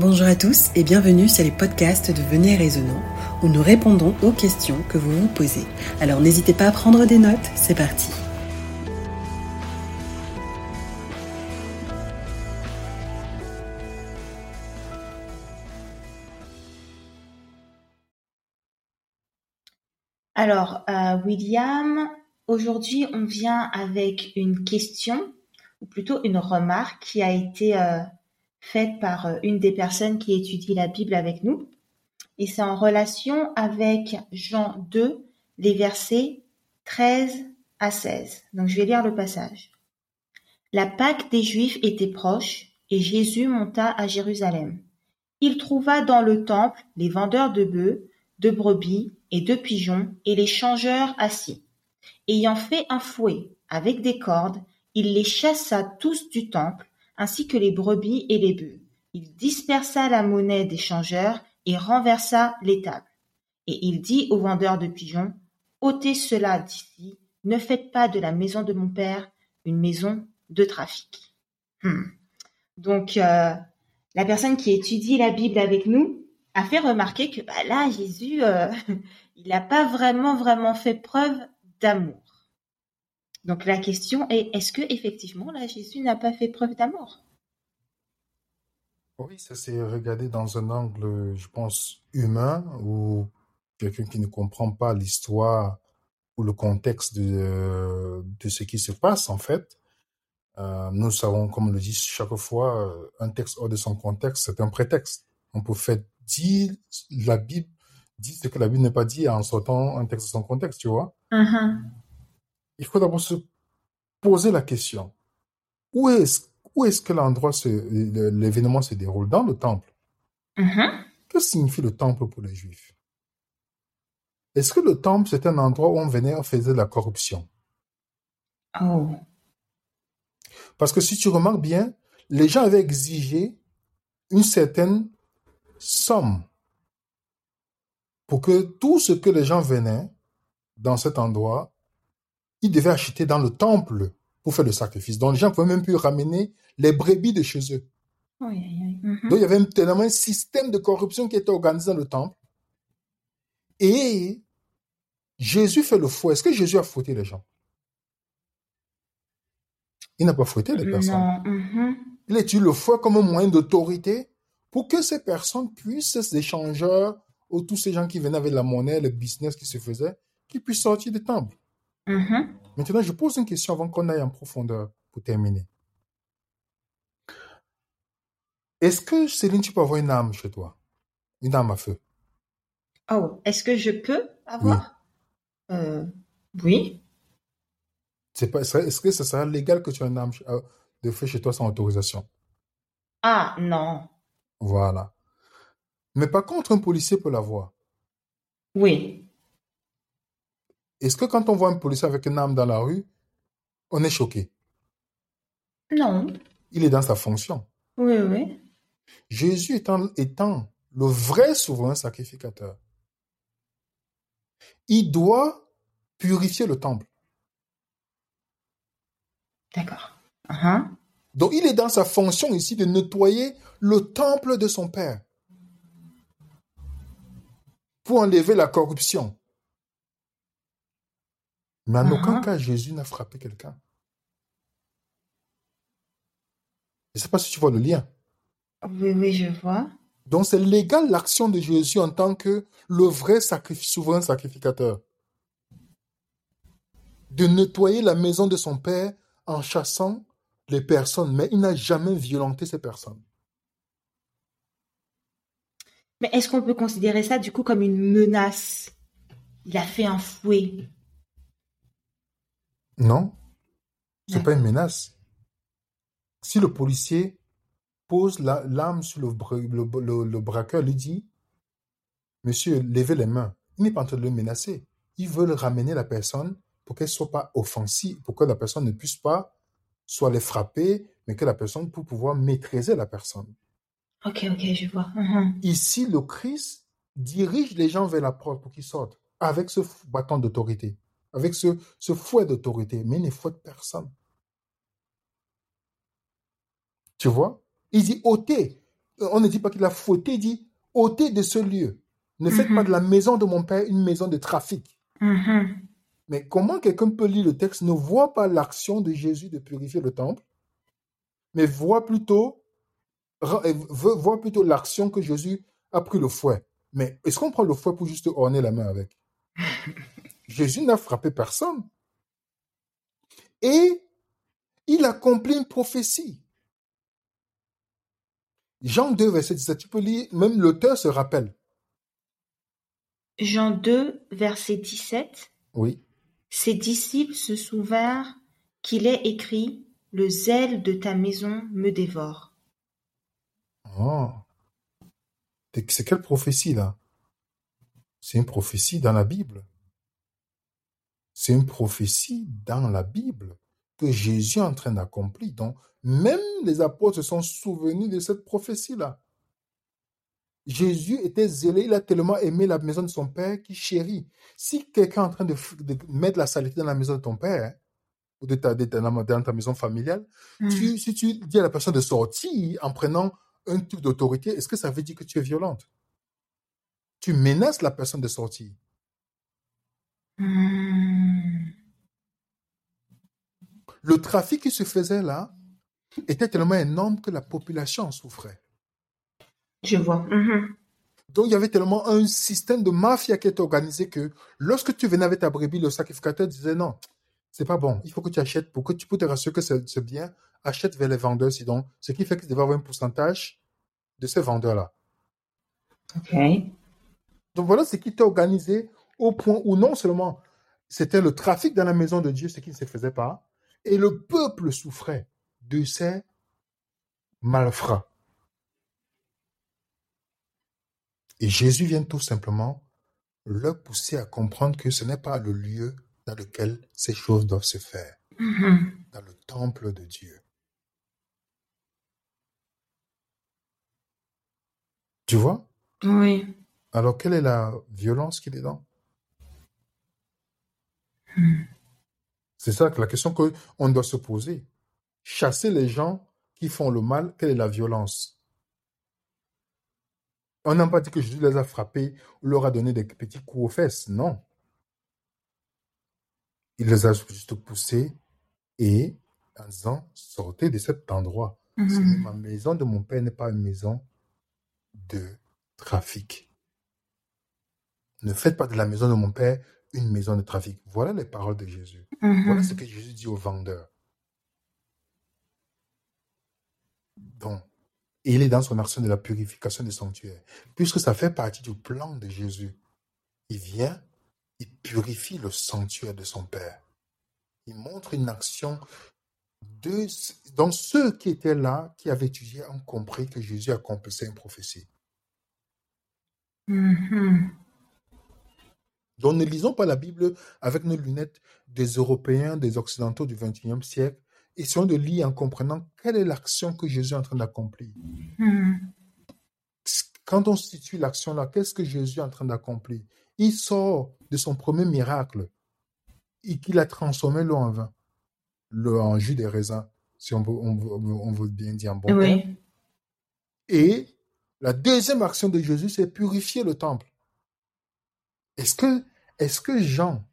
Bonjour à tous et bienvenue sur les podcasts de Venez Raisonnant où nous répondons aux questions que vous vous posez. Alors n'hésitez pas à prendre des notes, c'est parti. Alors, euh, William, aujourd'hui on vient avec une question, ou plutôt une remarque qui a été euh, faite par euh, une des personnes qui étudie la Bible avec nous. Et c'est en relation avec Jean 2, les versets 13 à 16. Donc je vais lire le passage. La Pâque des Juifs était proche et Jésus monta à Jérusalem. Il trouva dans le temple les vendeurs de bœufs, de brebis et de pigeons et les changeurs assis. Ayant fait un fouet avec des cordes, il les chassa tous du temple ainsi que les brebis et les bœufs. Il dispersa la monnaie des changeurs et renversa les tables. Et il dit aux vendeurs de pigeons, ôtez cela d'ici, ne faites pas de la maison de mon père une maison de trafic. Hmm. Donc, euh, la personne qui étudie la Bible avec nous a fait remarquer que bah, là, Jésus, euh, il n'a pas vraiment, vraiment fait preuve d'amour. Donc la question est, est-ce que effectivement là Jésus n'a pas fait preuve d'amour? Oui, ça s'est regardé dans un angle, je pense, humain, ou quelqu'un qui ne comprend pas l'histoire ou le contexte de, de ce qui se passe en fait. Euh, nous savons, comme on le dit chaque fois, euh, un texte hors de son contexte, c'est un prétexte. On peut faire dire la Bible, dit ce que la Bible n'est pas dit en sortant un texte de son contexte, tu vois? Uh-huh il faut d'abord se poser la question. Où est-ce où que l'endroit, l'événement se déroule? Dans le temple. Mm-hmm. Que signifie le temple pour les Juifs? Est-ce que le temple, c'est un endroit où on venait, on faisait de la corruption? Oh. Parce que si tu remarques bien, les gens avaient exigé une certaine somme pour que tout ce que les gens venaient dans cet endroit ils devaient acheter dans le temple pour faire le sacrifice. Donc les gens ne pouvaient même plus ramener les brebis de chez eux. Mm-hmm. Donc il y avait tellement un système de corruption qui était organisé dans le temple. Et Jésus fait le faux. Est-ce que Jésus a fouetté les gens? Il n'a pas fouetté les personnes. Mm-hmm. Il a utilisé le fouet comme un moyen d'autorité pour que ces personnes puissent, ces échangeurs, ou tous ces gens qui venaient avec la monnaie, le business qui se faisait, qui puissent sortir du Mm-hmm. Maintenant, je pose une question avant qu'on aille en profondeur pour terminer. Est-ce que, Céline, tu peux avoir une âme chez toi? Une âme à feu? Oh, est-ce que je peux avoir? Oui. Euh, oui. Est-ce que ce sera légal que tu aies une âme euh, de feu chez toi sans autorisation? Ah, non. Voilà. Mais par contre, un policier peut l'avoir. Oui. Est-ce que quand on voit un policier avec une arme dans la rue, on est choqué? Non. Il est dans sa fonction. Oui, oui. Jésus étant, étant le vrai souverain sacrificateur, il doit purifier le temple. D'accord. Uh-huh. Donc il est dans sa fonction ici de nettoyer le temple de son Père pour enlever la corruption. Mais en aucun Uh-huh. cas, Jésus n'a frappé quelqu'un. Je ne sais pas si tu vois le lien. Oui, oui, je vois. Donc c'est légal l'action de Jésus en tant que le vrai sacrif- souverain sacrificateur. De nettoyer la maison de son Père en chassant les personnes, mais il n'a jamais violenté ces personnes. Mais est-ce qu'on peut considérer ça du coup comme une menace? Il a fait un fouet. Non, c'est pas D'accord. une menace. Si le policier pose la- l'arme sur le, le- le- le braqueur, lui dit, Monsieur, levez les mains. Il n'est pas en train de le menacer. Ils veulent ramener la personne pour qu'elle soit pas offensive, pour que la personne ne puisse pas soit les frapper, mais que la personne pour pouvoir maîtriser la personne. Ok, ok, je vois. Mhm. Ici, le Christ dirige les gens vers la porte pour qu'ils sortent avec ce bâton d'autorité, avec ce, ce fouet d'autorité, mais il ne fouette personne. Tu vois? Il dit ôtez on ne dit pas qu'il a fauté, il dit ôtez de ce lieu. Ne faites pas Mhm. de la maison de mon père une maison de trafic. Mhm. Mais comment quelqu'un peut lire le texte, ne voit pas l'action de Jésus de purifier le temple, mais voit plutôt, euh, voit plutôt l'action que Jésus a pris le fouet. Mais est-ce qu'on prend le fouet pour juste orner la main avec? Jésus n'a frappé personne. Et il accomplit une prophétie. Jean 2, verset 17, tu peux lire, même l'auteur se rappelle. Jean 2, verset 17. Oui. Ses disciples se souvinrent qu'il est écrit Le zèle de ta maison me dévore. Oh. C'est c'est quelle prophétie là? C'est une prophétie dans la Bible. C'est une prophétie dans la Bible que Jésus est en train d'accomplir. Donc, même les apôtres se sont souvenus de cette prophétie-là. Jésus était zélé, il a tellement aimé la maison de son père qu'il chérit. Si quelqu'un est en train de, mettre la saleté dans la maison de ton père, hein, ou de ta, de ta- dans ta maison familiale, tu- si tu dis à la personne de sortir en prenant un truc d'autorité, est-ce que ça veut dire que tu es violente? Tu menaces la personne de sortir. Mhm. Le trafic qui se faisait là était tellement énorme que la population en souffrait. Je vois. Mhm. Donc il y avait tellement un système de mafia qui était organisé que lorsque tu venais avec ta brebis, le sacrificateur disait non, c'est pas bon, il faut que tu achètes pour que tu peux te rassurer que c'est c'est bien, achète vers les vendeurs sinon, ce qui fait que tu devais avoir un pourcentage de ces vendeurs-là. Ok. Donc voilà ce qui était organisé au point où non seulement c'était le trafic dans la maison de Dieu, ce qui ne se faisait pas, et le peuple souffrait de ces malfrats. Et Jésus vient tout simplement leur pousser à comprendre que ce n'est pas le lieu dans lequel ces choses doivent se faire, Mhm. dans le temple de Dieu. Tu vois? Oui. Alors quelle est la violence qu'il est dans? Mhm. C'est ça la question qu'on doit se poser. Chasser les gens qui font le mal, quelle est la violence? On n'a pas dit que Jésus les a frappés ou leur a donné des petits coups aux fesses, non. Il les a juste poussés et en disant, sortez de cet endroit. Mhm. Ma maison de mon père n'est pas une maison de trafic. Ne faites pas de la maison de mon père une maison de trafic. Voilà les paroles de Jésus. Voilà ce que Jésus dit aux vendeurs. Donc, il est dans son action de la purification des sanctuaires. Puisque ça fait partie du plan de Jésus. Il vient, il purifie le sanctuaire de son Père. Il montre une action de... Donc, ceux qui étaient là, qui avaient étudié, ont compris que Jésus accomplissait une prophétie. Mhm. Donc, ne lisons pas la Bible avec nos lunettes des Européens, des Occidentaux du XXIe siècle. Essayons de lire en comprenant quelle est l'action que Jésus est en train d'accomplir. Mhm. Quand on situe l'action là, qu'est-ce que Jésus est en train d'accomplir? Il sort de son premier miracle et qu'il a transformé l'eau en vin, l'eau en jus des raisins, si on veut, on veut- on veut bien dire en bon terme. Et la deuxième action de Jésus, c'est purifier le temple. Est-ce que, est-ce que Jean,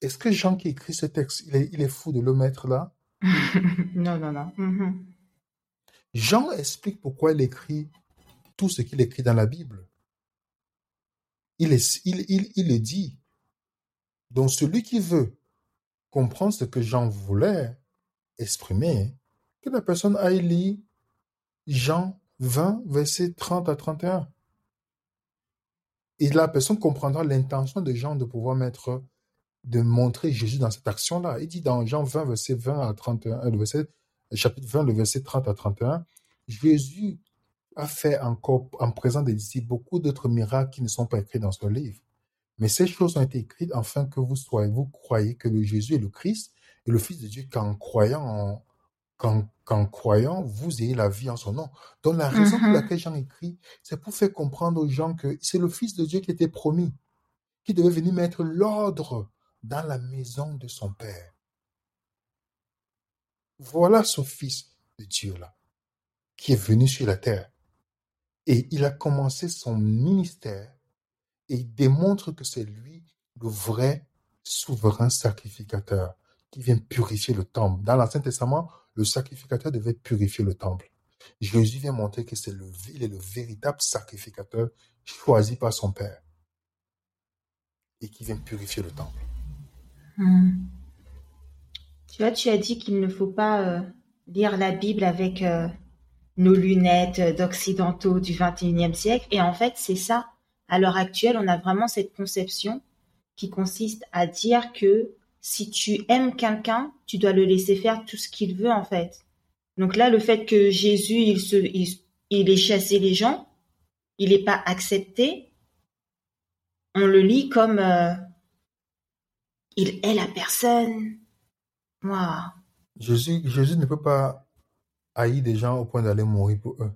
est-ce que Jean qui écrit ce texte, il est, il est fou de le mettre là? Non, non, non. Mhm. Jean explique pourquoi il écrit tout ce qu'il écrit dans la Bible. Il, est, il, il, il le dit. Donc celui qui veut comprendre ce que Jean voulait exprimer, que la personne aille lire Jean 20, versets 30 à 31. Et la personne comprendra l'intention de Jean de pouvoir mettre, de montrer Jésus dans cette action-là. Il dit dans Jean 20, verset 20 à 31, euh, le verset, chapitre 20, le verset 30 à 31, Jésus a fait encore, en présent des disciples, beaucoup d'autres miracles qui ne sont pas écrits dans ce livre. Mais ces choses ont été écrites afin que vous soyez, vous croyez que le Jésus est le Christ et le Fils de Dieu, qu'en croyant en, qu'en, croyant, vous ayez la vie en son nom. Donc la raison pour Mhm. laquelle Jean écrit, c'est pour faire comprendre aux gens que c'est le Fils de Dieu qui était promis, qui devait venir mettre l'ordre dans la maison de son Père. Voilà ce Fils de Dieu-là, qui est venu sur la terre Et il a commencé son ministère et il démontre que c'est lui le vrai souverain sacrificateur qui vient purifier le temple. Dans l'Ancien Testament, le sacrificateur devait purifier le temple. Jésus vient montrer que c'est le, il est le véritable sacrificateur choisi par son Père et qui vient purifier le temple. Hmm. Tu vois, tu as dit qu'il ne faut pas euh, lire la Bible avec euh, nos lunettes d'occidentaux du 21e siècle. Et en fait, c'est ça. À l'heure actuelle, on a vraiment cette conception qui consiste à dire que si tu aimes quelqu'un, tu dois le laisser faire tout ce qu'il veut, en fait. Donc là, le fait que Jésus, il se, il, ait chassé les gens, il n'est pas accepté, on le lit comme euh, il est la personne. Jésus, Jésus ne peut pas haïr des gens au point d'aller mourir pour eux.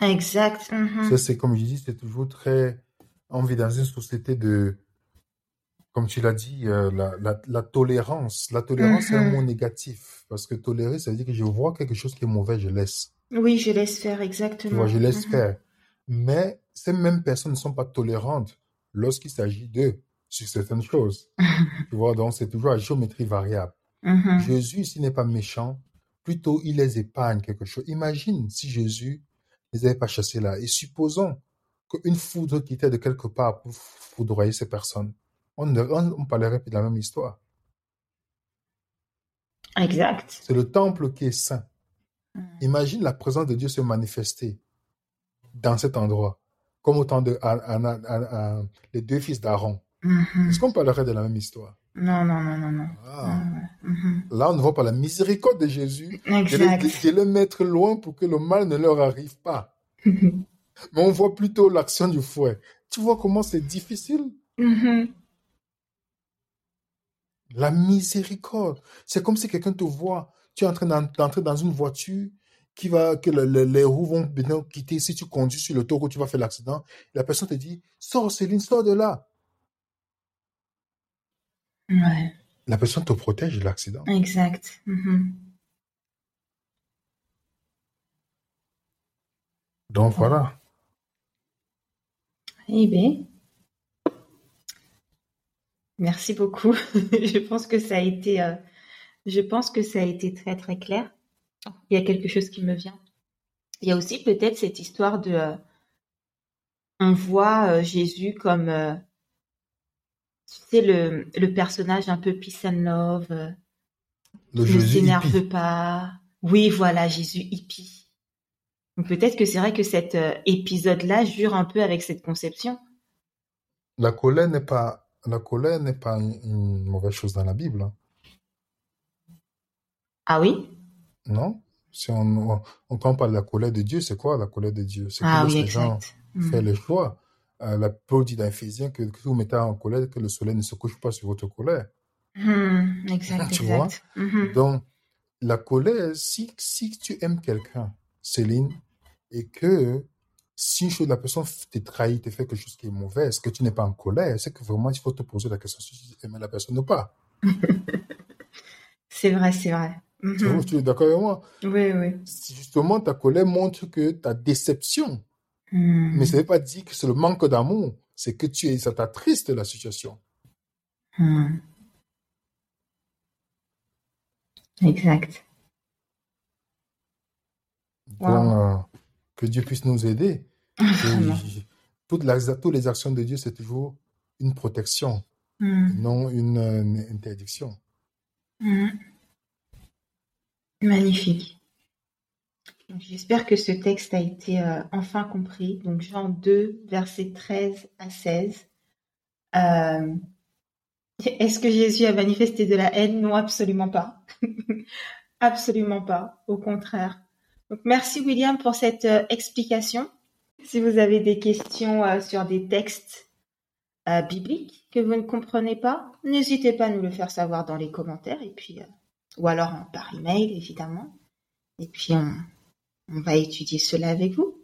Exact. Mhm. c'est comme je dis, c'est toujours très. On vit dans une société de. Comme tu l'as dit, euh, la, tolérance. La tolérance, c'est un mhm. mot négatif. Parce que tolérer, ça veut dire que je vois quelque chose qui est mauvais, je laisse. Oui, je laisse faire, exactement. Tu vois, je laisse mhm. faire. Mais ces mêmes personnes ne sont pas tolérantes lorsqu'il s'agit d'eux sur certaines choses. tu vois, donc c'est toujours à géométrie variable. Mm-hmm. Jésus, s'il n'est pas méchant, plutôt il les épargne quelque chose. Imagine si Jésus ne les avait pas chassés là. Et supposons qu'une foudre quittait de quelque part pour foudroyer ces personnes. On, ne, on, parlerait plus de la même histoire. Exact. C'est le temple qui est saint. Mm. Imagine la présence de Dieu se manifester dans cet endroit, comme autant de les deux fils d'Aaron. Mm-hmm. Est-ce qu'on parlerait de la même histoire? Non, non, non, non, non. Ah. Mhm. Là, on ne voit pas la miséricorde de Jésus de, le mettre loin pour que le mal ne leur arrive pas. Mais on voit plutôt l'action du fouet. Tu vois comment c'est difficile? La miséricorde. C'est comme si quelqu'un te voit, tu es en train d'entrer dans une voiture qui va, que les roues vont bien quitter. Si tu conduis sur le taureau, tu vas faire l'accident. La personne te dit, sors Céline, sors de là. La personne te protège de l'accident. Exact. Mm-hmm. Donc voilà. Eh bien, merci beaucoup. je pense que ça a été, euh, je pense que ça a été très très clair. Il y a quelque chose qui me vient. Il y a aussi peut-être cette histoire de, euh, on voit euh, Jésus comme tu sais, le, le personnage un peu peace and love, ne s'énerve pas. Oui, voilà, Jésus hippie. peut-être que c'est vrai que cet épisode-là jure un peu avec cette conception. La colère n'est pas, la colère n'est pas une, mauvaise chose dans la Bible. Hein. Ah oui? Non? Si on, on, quand on parle de la colère de Dieu, c'est quoi la colère de Dieu? C'est ah, que oui, les gens font mm. le choix euh, la Paul dit dans Ephésiens que, que, vous mettez en colère, que le soleil ne se couche pas sur votre colère. Hmm, exact, tu vois? Mhm. Donc, la colère, si, si tu aimes quelqu'un, Céline, et que si la personne te trahit, te fait quelque chose qui est mauvais, est-ce que tu n'es pas en colère C'est que vraiment, il faut te poser la question si tu aimes la personne ou pas. c'est vrai, c'est vrai. Mhm. Tu es d'accord avec moi? Oui, oui. Justement, ta colère montre que ta déception Hmm. Mais ça ne veut pas dire que c'est le manque d'amour, c'est que tu es, ça t'attriste la situation. Hmm. Exact. Euh, que Dieu puisse nous aider. toutes, les, actions de Dieu, c'est toujours une protection, hmm. non une, interdiction. Magnifique. J'espère que ce texte a été euh, enfin compris. Donc Jean 2, versets 13 à 16. Euh, est-ce que Jésus a manifesté de la haine? Non, absolument pas. absolument pas. Au contraire. Donc merci William pour cette euh, explication. Si vous avez des questions sur des textes bibliques que vous ne comprenez pas, n'hésitez pas à nous le faire savoir dans les commentaires et puis ou alors par email évidemment. Et puis on, on va étudier cela avec vous.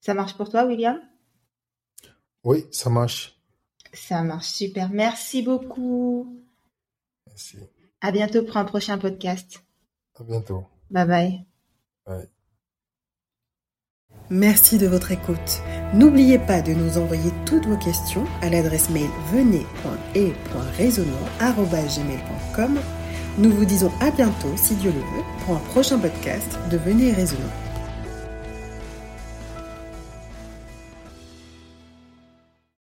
Ça marche pour toi, William? Oui, ça marche. Ça marche super. Merci beaucoup. Merci. À bientôt pour un prochain podcast. À bientôt. Bye bye. Merci de votre écoute. N'oubliez pas de nous envoyer toutes vos questions à l'adresse mail venez.et.raisonnant.com. Nous vous disons à bientôt, si Dieu le veut, pour un prochain podcast de Venez et Raisonnant.